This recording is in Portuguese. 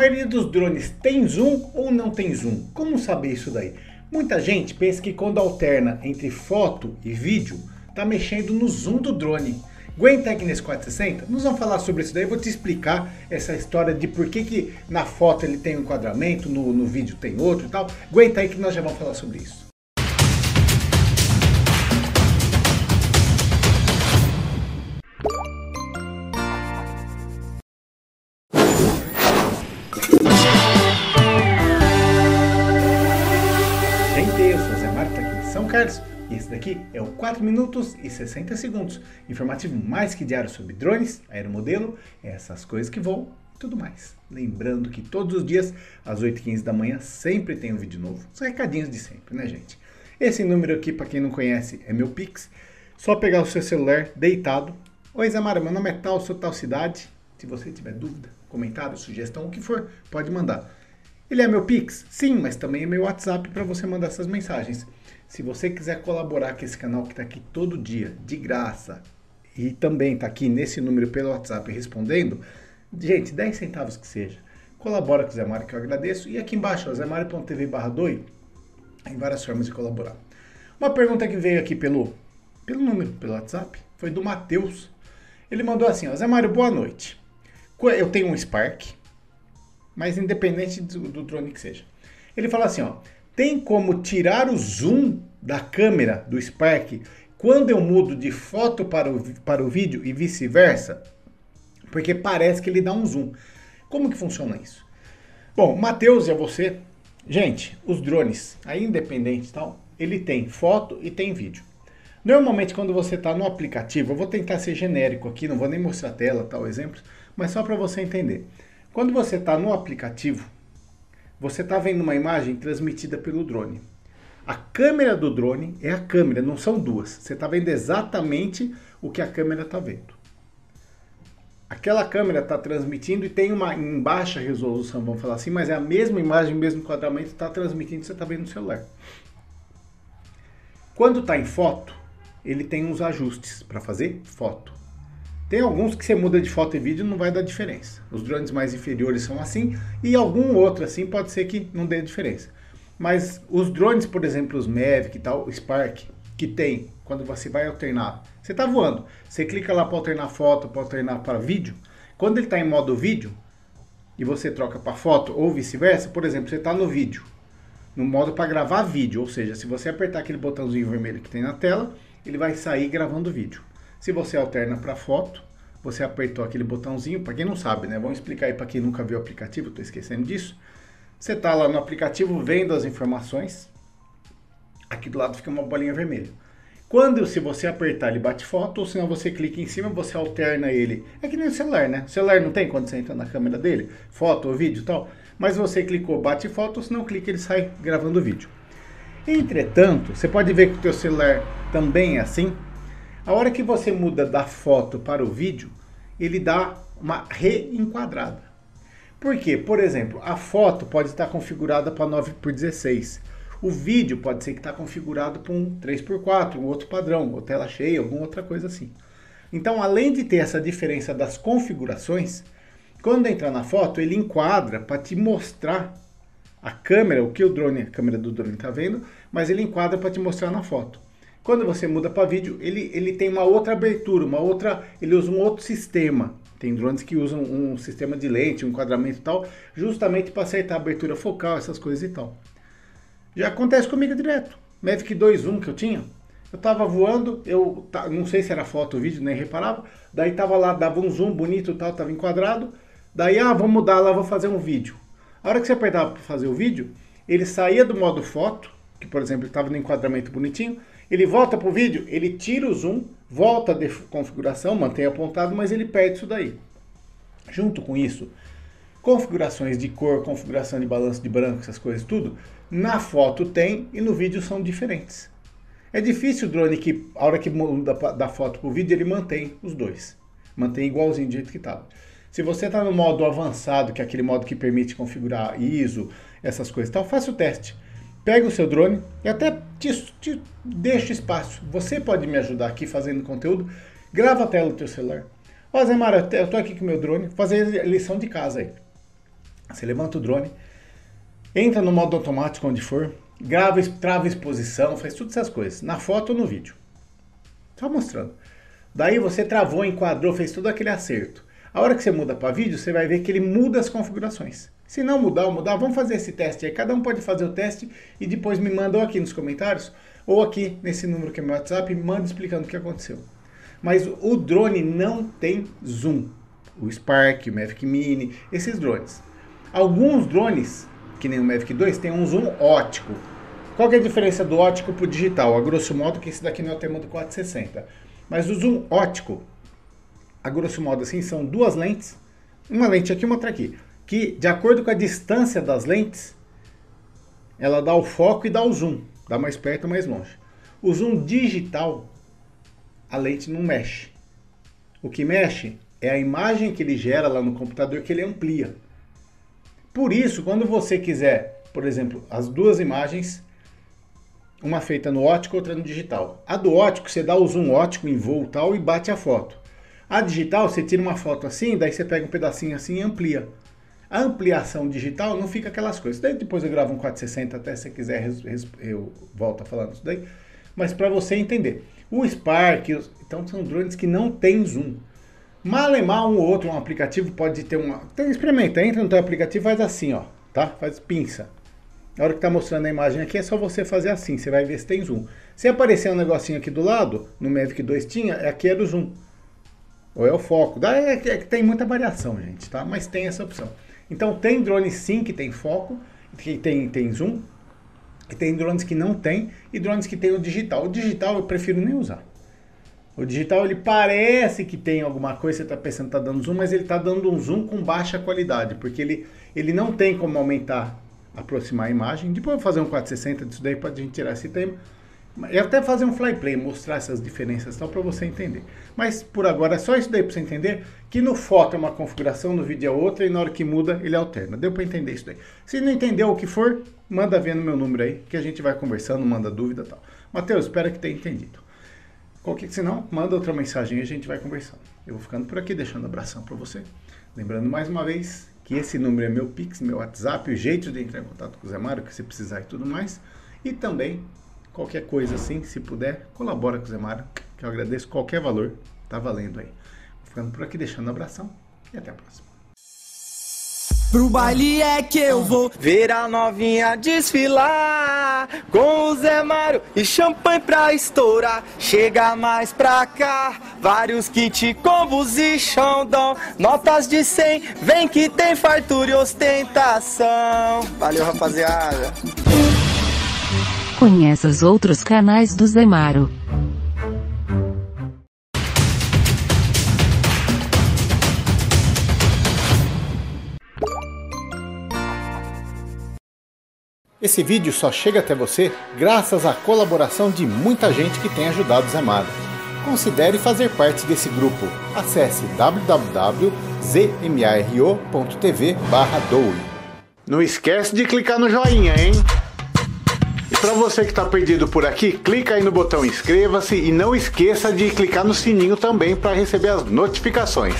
maioria dos drones tem zoom ou não tem zoom? Como saber isso daí? Muita gente pensa que quando alterna entre foto e vídeo, está mexendo no zoom do drone. Gwen Technics 460, nós vamos falar sobre isso daí, vou te explicar essa história de por que, que na foto ele tem um enquadramento, no, no vídeo tem outro e tal. Que nós já vamos falar sobre isso. São Carlos e esse daqui é o 4 minutos e 60 segundos, informativo mais que diário sobre drones, aeromodelo, essas coisas que voam e tudo mais. Lembrando que todos os dias, às 8h15 da manhã, sempre tem um vídeo novo. São recadinhos de sempre, né, gente? Esse número aqui, para quem não conhece, é meu Pix. Só pegar o seu celular deitado. Oi, Zé Mara, meu nome é tal, sou tal cidade. Se você tiver dúvida, comentário, sugestão, o que for, pode mandar. Ele é meu Pix? Sim, mas também é meu WhatsApp para você mandar essas mensagens. Se você quiser colaborar com esse canal que está aqui todo dia, de graça, e também está aqui nesse número pelo WhatsApp respondendo, gente, 10 centavos que seja, colabora com o Zé Mário que eu agradeço. E aqui embaixo, zemario.tv barra doi, tem várias formas de colaborar. Uma pergunta que veio aqui pelo, pelo número, pelo WhatsApp, foi do Matheus. Ele mandou assim, ó, Zé Mário, boa noite. Eu tenho um Spark, mas independente do, do drone que seja. Ele fala assim, ó, tem como tirar o zoom da câmera do Spark quando eu mudo de foto para o, para o vídeo e vice-versa? Porque parece que ele dá um zoom. Como que funciona isso? Bom, Matheus e a você, gente, os drones, aí independente tal, ele tem foto e tem vídeo. Normalmente quando você está no aplicativo, eu vou tentar ser genérico aqui, não vou nem mostrar a tela, tal exemplo, mas só para você entender. Quando você está no aplicativo, você está vendo uma imagem transmitida pelo drone. A câmera do drone é a câmera, não são duas. Você está vendo exatamente o que a câmera está vendo. Aquela câmera está transmitindo e tem uma em baixa resolução, vamos falar assim, mas é a mesma imagem, mesmo enquadramento, está transmitindo, você está vendo no celular. Quando está em foto, ele tem uns ajustes para fazer foto. Tem alguns que você muda de foto e vídeo não vai dar diferença. Os drones mais inferiores são assim e algum outro assim pode ser que não dê diferença. Mas os drones, por exemplo, os Mavic e tal, o Spark, que tem quando você vai alternar, você está voando, você clica lá para alternar foto, para alternar para vídeo. Quando ele está em modo vídeo e você troca para foto ou vice-versa, por exemplo, você está no vídeo, no modo para gravar vídeo, ou seja, se você apertar aquele botãozinho vermelho que tem na tela, ele vai sair gravando vídeo. Se você alterna para foto, você apertou aquele botãozinho, para quem não sabe, né? Vamos explicar aí para quem nunca viu o aplicativo, estou esquecendo disso. Você está lá no aplicativo vendo as informações, aqui do lado fica uma bolinha vermelha. Quando, se você apertar, ele bate foto, ou senão você clica em cima, você alterna ele. É que nem o celular, né? O celular não tem quando você entra na câmera dele, foto ou vídeo e tal. Mas você clicou, bate foto, ou se não clica, ele sai gravando vídeo. Entretanto, você pode ver que o teu celular também é assim. A hora que você muda da foto para o vídeo, ele dá uma reenquadrada. Por quê? Por exemplo, a foto pode estar configurada para 9 por 16. O vídeo pode ser que está configurado para um 3x4, um outro padrão, ou tela cheia, alguma outra coisa assim. Então, além de ter essa diferença das configurações, quando entrar na foto, ele enquadra para te mostrar a câmera, o que o drone, a câmera do drone está vendo, mas ele enquadra para te mostrar na foto. Quando você muda para vídeo, ele, ele tem uma outra abertura, uma outra, ele usa um outro sistema. Tem drones que usam um sistema de lente, um enquadramento e tal, justamente para acertar a abertura focal, essas coisas e tal. Já acontece comigo direto. Mavic 2.1 que eu tinha, eu tava voando, eu não sei se era foto ou vídeo, nem reparava. Daí tava lá, dava um zoom bonito tal, tava enquadrado. Daí, ah, vou mudar lá, vou fazer um vídeo. A hora que você apertava para fazer o vídeo, ele saía do modo foto, que por exemplo estava no enquadramento bonitinho, ele volta para o vídeo, ele tira o zoom, volta a configuração, mantém apontado, mas ele perde isso daí. Junto com isso, configurações de cor, configuração de balanço de branco, essas coisas tudo, na foto tem e no vídeo são diferentes. É difícil o drone que, a hora que muda da foto para o vídeo, ele mantém os dois. Mantém igualzinho do jeito que estava. Se você está no modo avançado, que é aquele modo que permite configurar ISO, essas coisas e tal, faça o teste. Pega o seu drone e até te, te deixa espaço. Você pode me ajudar aqui fazendo conteúdo. Grava a tela do teu celular. Ó, Zé Mara, eu tô aqui com meu drone, fazer lição de casa aí. Você levanta o drone, entra no modo automático onde for, grava, trava exposição, faz todas essas coisas, na foto ou no vídeo. Só mostrando. Daí você travou, enquadrou, fez todo aquele acerto. A hora que você muda para vídeo, você vai ver que ele muda as configurações. Se não mudar mudar, vamos fazer esse teste aí. Cada um pode fazer o teste e depois me manda ou aqui nos comentários ou aqui nesse número que é meu WhatsApp, me manda explicando o que aconteceu. Mas o drone não tem zoom. O Spark, o Mavic Mini, esses drones. Alguns drones, que nem o Mavic 2, tem um zoom ótico. Qual é a diferença do ótico para o digital? A grosso modo que esse daqui não é o tema do 460. Mas o zoom ótico, a grosso modo assim, são duas lentes, uma lente aqui uma outra aqui, que de acordo com a distância das lentes, ela dá o foco e dá o zoom, dá mais perto mais longe. O zoom digital, a lente não mexe. O que mexe é a imagem que ele gera lá no computador que ele amplia. Por isso, quando você quiser, por exemplo, as duas imagens, uma feita no ótico, outra no digital. A do ótico, você dá o zoom ótico em voo tal e bate a foto. A digital, você tira uma foto assim, daí você pega um pedacinho assim e amplia. A ampliação digital não fica aquelas coisas. Daí depois eu gravo um 460 até se quiser, eu volto a falando isso daí. Mas para você entender. O Spark, então são drones que não tem zoom. Malemar um ou outro, um aplicativo pode ter uma... Então experimenta, entra no teu aplicativo faz assim, ó. Tá? Faz pinça. Na hora que está mostrando a imagem aqui, é só você fazer assim, você vai ver se tem zoom. Se aparecer um negocinho aqui do lado, no Mavic 2 tinha, aqui é do zoom. Ou é o foco. Daí é, é que tem muita variação, gente, tá? Mas tem essa opção. Então tem drones sim que tem foco, que tem, tem zoom, e tem drones que não tem, e drones que tem o digital. O digital eu prefiro nem usar. O digital ele parece que tem alguma coisa, você está pensando que está dando zoom, mas ele está dando um zoom com baixa qualidade, porque ele, ele não tem como aumentar, aproximar a imagem. Depois eu vou fazer um 460 disso daí para a gente tirar esse tema. E até fazer um fly play, mostrar essas diferenças tal para você entender. Mas por agora é só isso daí para você entender que no foto é uma configuração, no vídeo é outra e na hora que muda ele alterna. Deu para entender isso daí. Se não entendeu o que for, manda ver no meu número aí que a gente vai conversando, manda dúvida tal. Matheus, espero que tenha entendido. Qualquer, se não, manda outra mensagem e a gente vai conversando. Eu vou ficando por aqui, deixando um abração para você. Lembrando mais uma vez que esse número é meu Pix, meu WhatsApp, o jeito de entrar em contato com o Zé Mário, que você precisar e tudo mais. E também Qualquer coisa assim, se puder, colabora com o Zé Mário, que eu agradeço qualquer valor, tá valendo aí. Ficando por aqui, deixando um abração e até a próxima. Pro baile é que eu vou ver a novinha desfilar Com o Zé Mário e champanhe pra estourar Chega mais pra cá, vários kit combos e xandão Notas de 100, vem que tem fartura e ostentação Valeu rapaziada Conheça os outros canais do Zemaro. Esse vídeo só chega até você graças à colaboração de muita gente que tem ajudado o Zemaro. Considere fazer parte desse grupo. Acesse www.zmaro.tv Não esquece de clicar no joinha, hein? Para você que está perdido por aqui, clica aí no botão inscreva-se e não esqueça de clicar no sininho também para receber as notificações.